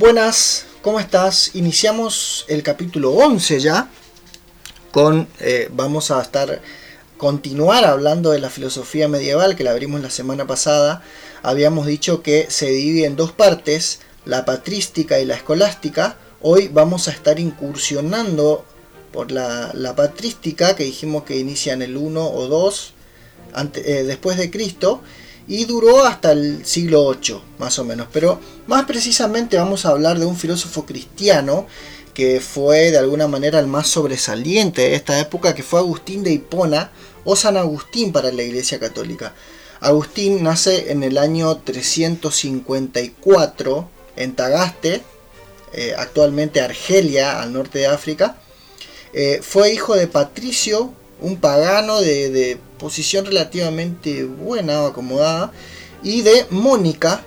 Buenas, ¿cómo estás? Iniciamos el capítulo 11 ya. Con, eh, vamos a estar continuar hablando de la filosofía medieval que la abrimos la semana pasada. Habíamos dicho que se divide en dos partes, la patrística y la escolástica. Hoy vamos a estar incursionando por la, patrística que dijimos que inicia en el 1 o 2 eh, después de Cristo y duró hasta el siglo VIII, más o menos. Pero más precisamente vamos a hablar de un filósofo cristiano que fue de alguna manera el más sobresaliente de esta época, que fue Agustín de Hipona o San Agustín para la Iglesia Católica. Agustín nace en el año 354 en Tagaste, eh, actualmente Argelia, al norte de África. Eh, fue hijo de Patricio, un pagano de, posición relativamente buena o acomodada, y de Mónica,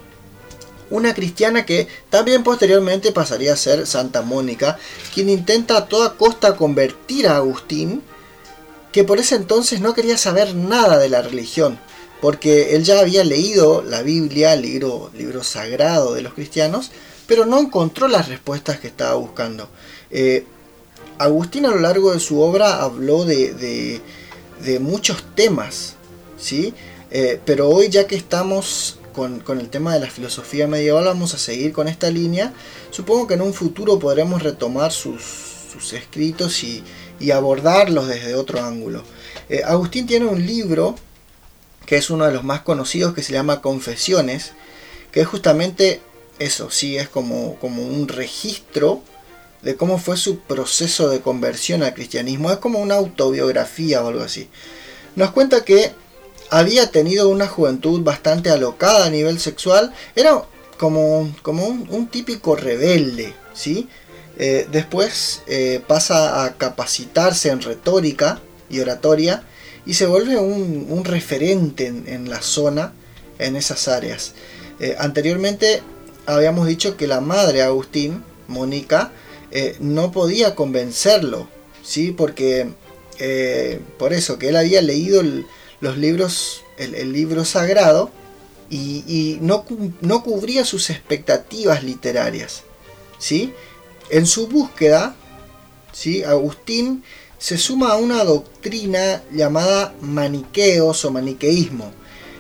una cristiana que también posteriormente pasaría a ser Santa Mónica, quien intenta a toda costa convertir a Agustín, que por ese entonces no quería saber nada de la religión, porque él ya había leído la Biblia, el libro, libro sagrado de los cristianos, pero no encontró las respuestas que estaba buscando. Eh, Agustín a lo largo de su obra habló de, muchos temas, ¿sí? Eh, pero hoy ya que estamos con, el tema de la filosofía medieval vamos a seguir con esta línea. Supongo que en un futuro podremos retomar sus, escritos y, abordarlos desde otro ángulo. Eh, Agustín tiene un libro que es uno de los más conocidos que se llama Confesiones, que es justamente eso, sí, es como, como un registro de cómo fue su proceso de conversión al cristianismo. Es como una autobiografía o algo así. Nos cuenta que había tenido una juventud bastante alocada a nivel sexual. Era como, como un, típico rebelde, ¿sí? Eh, después eh, pasa a capacitarse en retórica y oratoria y se vuelve un, referente en, la zona, en esas áreas. Eh, anteriormente habíamos dicho que la madre Agustín, Mónica, eh, no podía convencerlo, ¿sí? Porque eh, por eso que él había leído los libros, el, libro sagrado y, no, no, cubría sus expectativas literarias, ¿sí? En su búsqueda, ¿sí? Agustín se suma a una doctrina llamada maniqueos o maniqueísmo.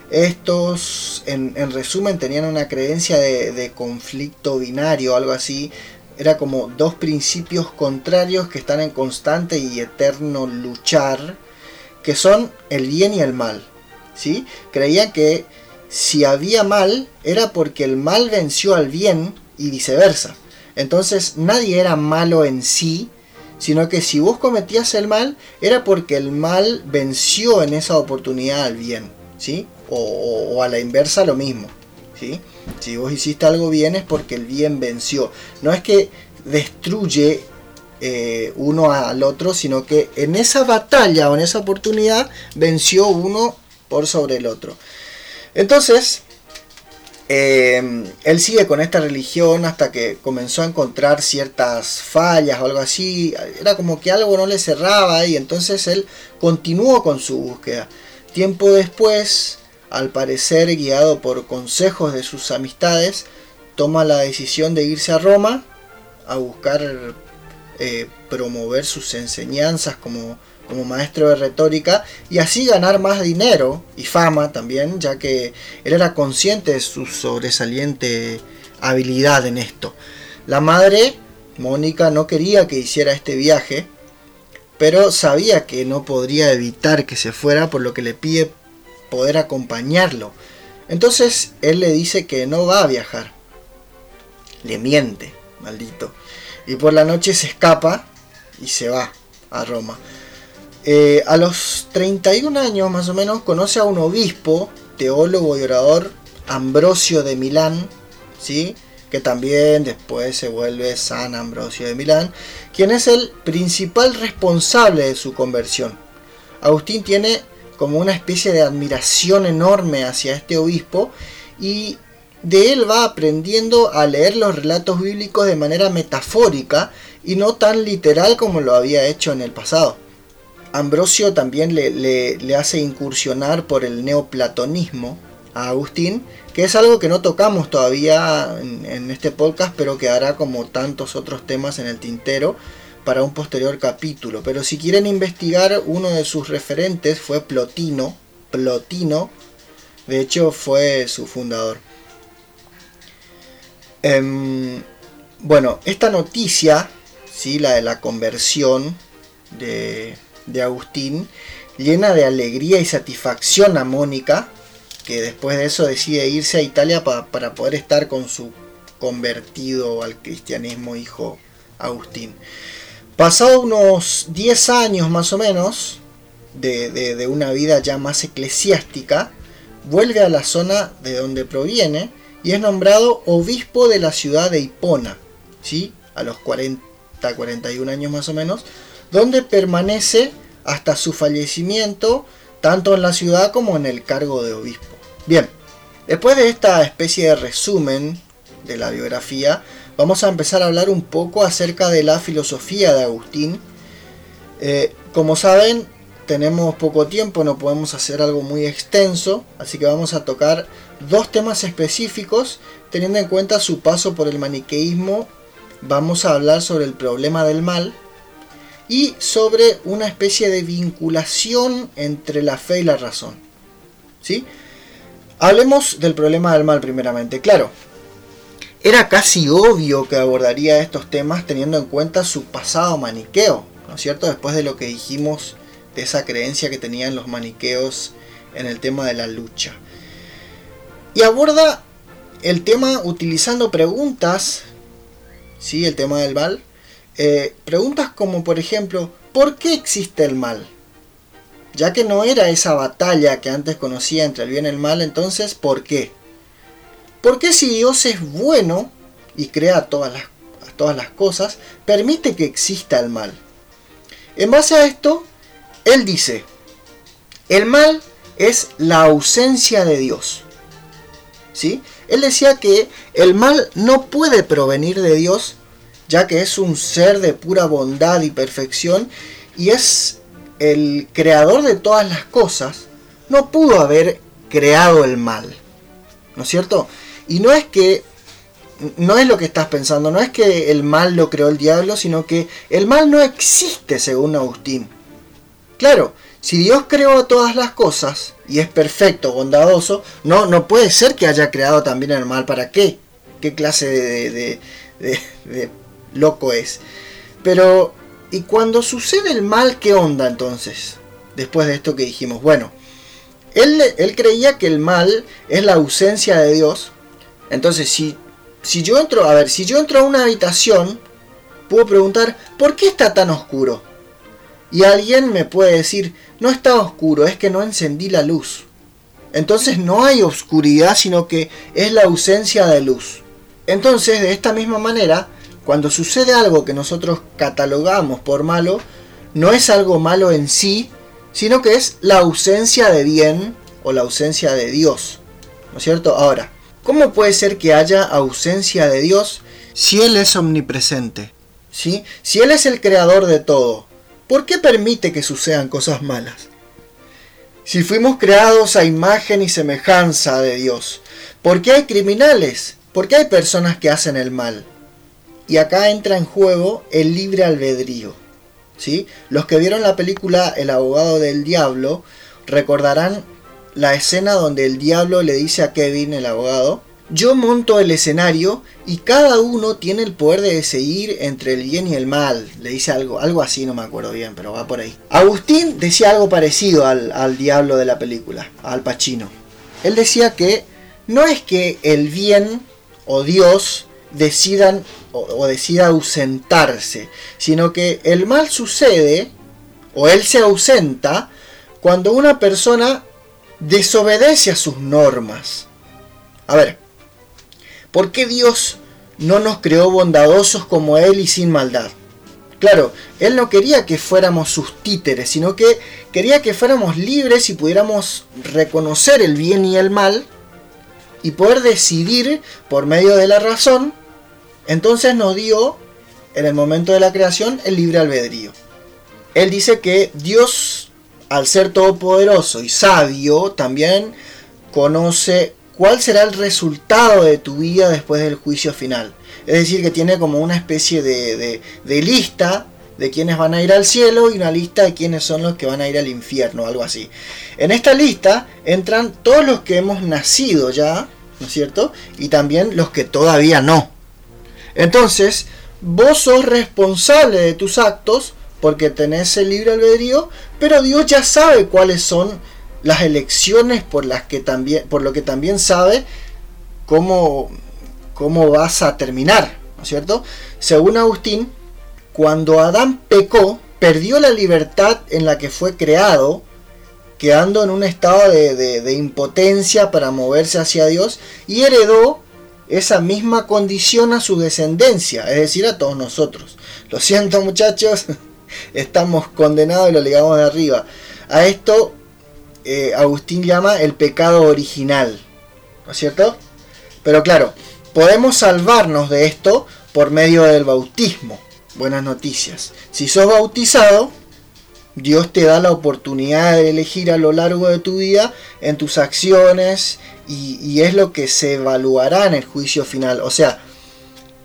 Estos, en, resumen, tenían una creencia de, de conflicto binario, algo así, era como dos principios contrarios que están en constante y eterno luchar, que son el bien y el mal. ¿sí? Creían que si había mal era porque el mal venció al bien y viceversa. Entonces nadie era malo en sí, sino que si vos cometías el mal era porque el mal venció en esa oportunidad al bien, ¿sí? O, o a la inversa lo mismo, ¿sí? Si vos hiciste algo bien es porque el bien venció. No es que destruye eh, uno al otro, sino que en esa batalla o en esa oportunidad venció uno por sobre el otro. Entonces, eh, él sigue con esta religión hasta que comenzó a encontrar ciertas fallas o algo así. Era como que algo no le cerraba y entonces él continuó con su búsqueda. Tiempo después, al parecer guiado por consejos de sus amistades, toma la decisión de irse a Roma a buscar eh, promover sus enseñanzas como, como maestro de retórica y así ganar más dinero y fama también, ya que él era consciente de su sobresaliente habilidad en esto. La madre, Mónica, no quería que hiciera este viaje, pero sabía que no podría evitar que se fuera, por lo que le pide poder acompañarlo. Entonces él le dice que no va a viajar. Le miente, maldito. Y por la noche se escapa y se va a Roma. Eh, a los 31 años más o menos conoce a un obispo, teólogo y orador, Ambrosio de Milán, ¿sí? que también después se vuelve San Ambrosio de Milán, quien es el principal responsable de su conversión. Agustín tiene como una especie de admiración enorme hacia este obispo y de él va aprendiendo a leer los relatos bíblicos de manera metafórica y no tan literal como lo había hecho en el pasado. Ambrosio también le, hace incursionar por el neoplatonismo a Agustín, que es algo que no tocamos todavía en, en, este podcast, pero que hará como tantos otros temas en el tintero para un posterior capítulo. Pero si quieren investigar, uno de sus referentes fue Plotino. Plotino, de hecho, fue su fundador. Em, bueno, esta noticia, ¿sí? la de la conversión de, Agustín, llena de alegría y satisfacción a Mónica, que después de eso decide irse a Italia para poder estar con su convertido al cristianismo hijo Agustín. Pasado unos 10 años más o menos de, una vida ya más eclesiástica, vuelve a la zona de donde proviene y es nombrado obispo de la ciudad de Hipona, ¿sí? a los 40, 41 años más o menos, donde permanece hasta su fallecimiento, tanto en la ciudad como en el cargo de obispo. Bien, después de esta especie de resumen de la biografía, vamos a empezar a hablar un poco acerca de la filosofía de Agustín. Eh, como saben, tenemos poco tiempo, no podemos hacer algo muy extenso, así que vamos a tocar dos temas específicos, teniendo en cuenta su paso por el maniqueísmo, vamos a hablar sobre el problema del mal y sobre una especie de vinculación entre la fe y la razón. ¿Sí? Hablemos del problema del mal primeramente. Claro, era casi obvio que abordaría estos temas teniendo en cuenta su pasado maniqueo, ¿no es cierto? Después de lo que dijimos de esa creencia que tenían los maniqueos en el tema de la lucha. Y aborda el tema utilizando preguntas, ¿sí? el tema del mal, eh, preguntas como por ejemplo, ¿por qué existe el mal? Ya que no era esa batalla que antes conocía entre el bien y el mal, entonces, ¿por qué? ¿Por qué si Dios es bueno y crea todas las, todas las cosas, permite que exista el mal? En base a esto, él dice, el mal es la ausencia de Dios. ¿Sí? Él decía que el mal no puede provenir de Dios, ya que es un ser de pura bondad y perfección, y es el creador de todas las cosas, no pudo haber creado el mal. ¿No es cierto? Y no es que, no es lo que estás pensando, no es que el mal lo creó el diablo, sino que el mal no existe según Agustín. Claro, si Dios creó todas las cosas y es perfecto, bondadoso, no, no puede ser que haya creado también el mal. ¿Para qué? ¿Qué clase de, de, loco es? Pero, ¿y cuando sucede el mal, qué onda entonces? Después de esto que dijimos, bueno, él, él creía que el mal es la ausencia de Dios. Entonces, si, si yo entro, a ver, si yo entro a una habitación, puedo preguntar, ¿por qué está tan oscuro? Y alguien me puede decir, no está oscuro, es que no encendí la luz. Entonces no hay oscuridad, sino que es la ausencia de luz. Entonces, de esta misma manera, cuando sucede algo que nosotros catalogamos por malo, no es algo malo en sí, sino que es la ausencia de bien o la ausencia de Dios. ¿No es cierto? Ahora, ¿cómo puede ser que haya ausencia de Dios si Él es omnipresente? ¿Sí? Si Él es el creador de todo, ¿por qué permite que sucedan cosas malas? Si fuimos creados a imagen y semejanza de Dios, ¿por qué hay criminales? ¿Por qué hay personas que hacen el mal? Y acá entra en juego el libre albedrío. ¿sí? Los que vieron la película El abogado del diablo recordarán la escena donde el diablo le dice a Kevin, el abogado, yo monto el escenario y cada uno tiene el poder de decidir entre el bien y el mal. Le dice algo, algo así, no me acuerdo bien, pero va por ahí. Agustín decía algo parecido al, diablo de la película, al Pacino. Él decía que no es que el bien o Dios decidan o, o decida ausentarse, sino que el mal sucede o él se ausenta cuando una persona desobedece a sus normas. A ver, ¿Por qué Dios no nos creó bondadosos como Él y sin maldad. Claro, Él no quería que fuéramos sus títeres, sino que quería que fuéramos libres y pudiéramos reconocer el bien y el mal y poder decidir por medio de la razón. Entonces nos dio, en el momento de la creación, el libre albedrío. Él dice que Dios, al ser todopoderoso y sabio, también conoce cuál será el resultado de tu vida después del juicio final. Es decir, que tiene como una especie de, lista de quienes van a ir al cielo y una lista de quienes son los que van a ir al infierno, algo así. En esta lista entran todos los que hemos nacido ya, ¿no es cierto? Y también los que todavía no. Entonces, vos sos responsable de tus actos porque tenés el libre albedrío, pero Dios ya sabe cuáles son las elecciones por las que también por lo que también sabe cómo cómo vas a terminar, ¿no es cierto? Según Agustín, cuando Adán pecó, perdió la libertad en la que fue creado, quedando en un estado de, de impotencia para moverse hacia Dios y heredó esa misma condición a su descendencia, es decir, a todos nosotros. Lo siento muchachos, estamos condenados y lo ligamos de arriba. A esto eh, Agustín llama el pecado original. ¿No es cierto? Pero claro, podemos salvarnos de esto por medio del bautismo. Buenas noticias. Si sos bautizado, Dios te da la oportunidad de elegir a lo largo de tu vida en tus acciones y, es lo que se evaluará en el juicio final. O sea,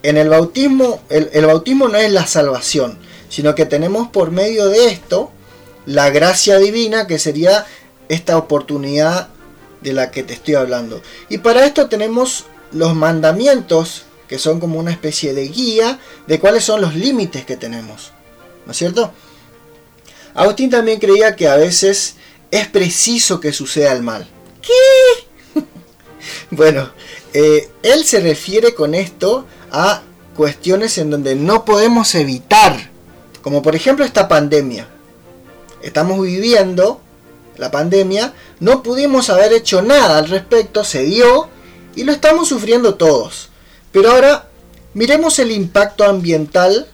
en el bautismo, el bautismo no es la salvación, sino que tenemos por medio de esto la gracia divina que sería esta oportunidad de la que te estoy hablando. Y para esto tenemos los mandamientos, que son como una especie de guía de cuáles son los límites que tenemos. ¿No es cierto? Agustín también creía que a veces es preciso que suceda el mal. ¿Qué? bueno, eh, él se refiere con esto a cuestiones en donde no podemos evitar, como por ejemplo esta pandemia. Estamos viviendo la pandemia, no pudimos haber hecho nada al respecto, se dio y lo estamos sufriendo todos. Pero ahora miremos el impacto ambiental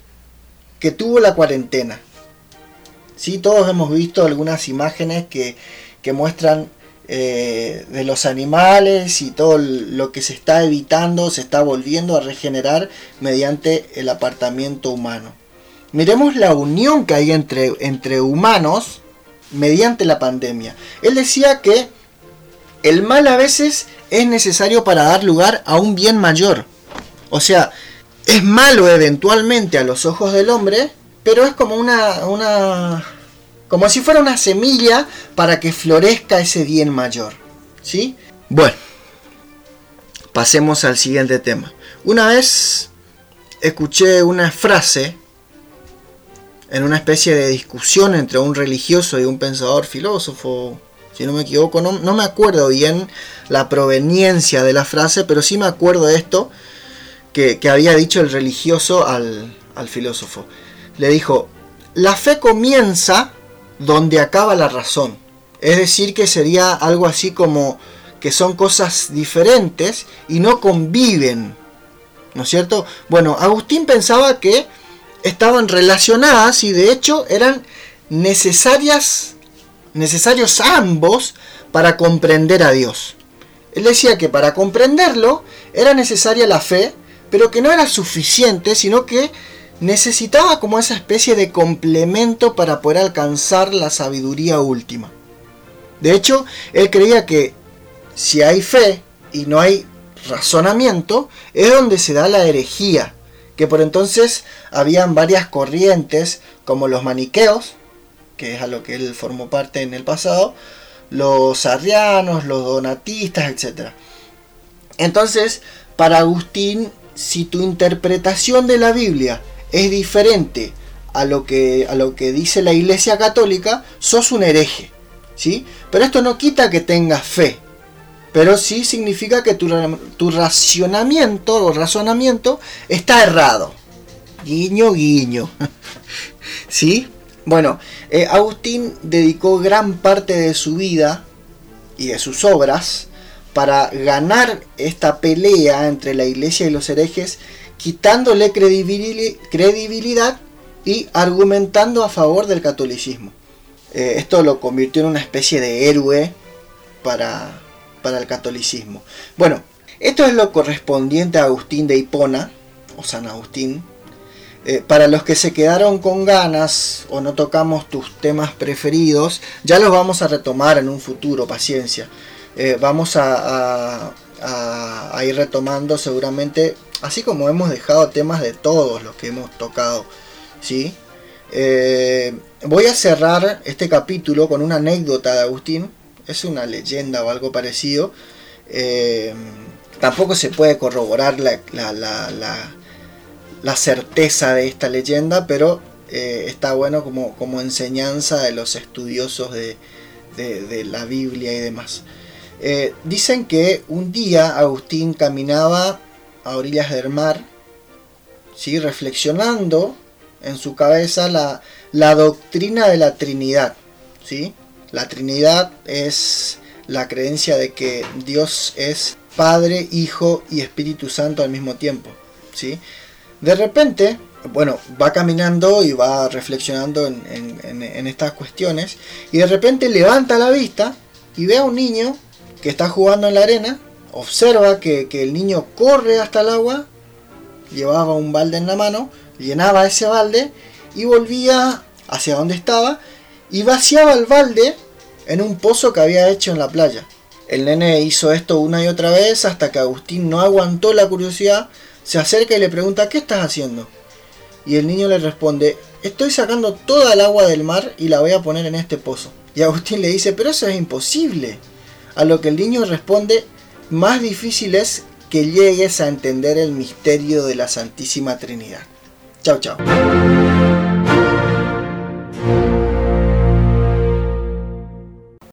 que tuvo la cuarentena. Sí, todos hemos visto algunas imágenes que, muestran eh, de los animales y todo lo que se está evitando, se está volviendo a regenerar mediante el apartamiento humano. Miremos la unión que hay entre, entre humanos mediante la pandemia. Él decía que el mal a veces es necesario para dar lugar a un bien mayor. O sea, es malo eventualmente a los ojos del hombre, pero es como una, una como si fuera una semilla para que florezca ese bien mayor. ¿Sí? Bueno, pasemos al siguiente tema. Una vez escuché una frase en una especie de discusión entre un religioso y un pensador filósofo, si no me equivoco, no, me acuerdo bien la proveniencia de la frase, pero sí me acuerdo de esto que, había dicho el religioso al, al filósofo. Le dijo, la fe comienza donde acaba la razón. Es decir, que sería algo así como que son cosas diferentes y no conviven. ¿No es cierto? Bueno, Agustín pensaba que estaban relacionadas y de hecho eran necesarias, necesarios ambos para comprender a Dios. Él decía que para comprenderlo era necesaria la fe, pero que no era suficiente, sino que necesitaba como esa especie de complemento para poder alcanzar la sabiduría última. De hecho, él creía que si hay fe y no hay razonamiento, es donde se da la herejía, que por entonces habían varias corrientes como los maniqueos, que es a lo que él formó parte en el pasado, los arrianos, los donatistas, etc. Entonces, para Agustín, si tu interpretación de la Biblia es diferente a lo que, a lo que dice la Iglesia Católica, sos un hereje. ¿sí? Pero esto no quita que tengas fe, pero sí significa que tu, tu racionamiento o razonamiento está errado. Guiño, guiño. ¿Sí? Bueno, eh, Agustín dedicó gran parte de su vida y de sus obras para ganar esta pelea entre la iglesia y los herejes quitándole credibilidad y argumentando a favor del catolicismo. Eh, esto lo convirtió en una especie de héroe para, para el catolicismo. Bueno, esto es lo correspondiente a Agustín de Hipona, o San Agustín. Eh, para los que se quedaron con ganas o no tocamos tus temas preferidos, ya los vamos a retomar en un futuro, paciencia. Eh, vamos a, ir retomando seguramente, así como hemos dejado temas de todos los que hemos tocado. ¿sí? Eh, voy a cerrar este capítulo con una anécdota de Agustín. Es una leyenda o algo parecido. Eh, tampoco se puede corroborar la, la, certeza de esta leyenda, pero eh, está bueno como, como, enseñanza de los estudiosos de, de, la Biblia y demás. dicen que un día Agustín caminaba a orillas del mar, ¿sí? reflexionando en su cabeza la, la doctrina de la Trinidad. ¿sí? La Trinidad es la creencia de que Dios es Padre, Hijo y Espíritu Santo al mismo tiempo. ¿sí? De repente, bueno, va caminando y va reflexionando en, estas cuestiones y de repente levanta la vista y ve a un niño que está jugando en la arena, observa que, que el niño corre hasta el agua, llevaba un balde en la mano, llenaba ese balde y volvía hacia donde estaba y vaciaba el balde en un pozo que había hecho en la playa. El nene hizo esto una y otra vez hasta que Agustín no aguantó la curiosidad, se acerca y le pregunta ¿qué estás haciendo? Y el niño le responde estoy sacando toda el agua del mar y la voy a poner en este pozo. Y Agustín le dice pero eso es imposible. A lo que el niño responde más difícil es que llegues a entender el misterio de la Santísima Trinidad. Chao, chao.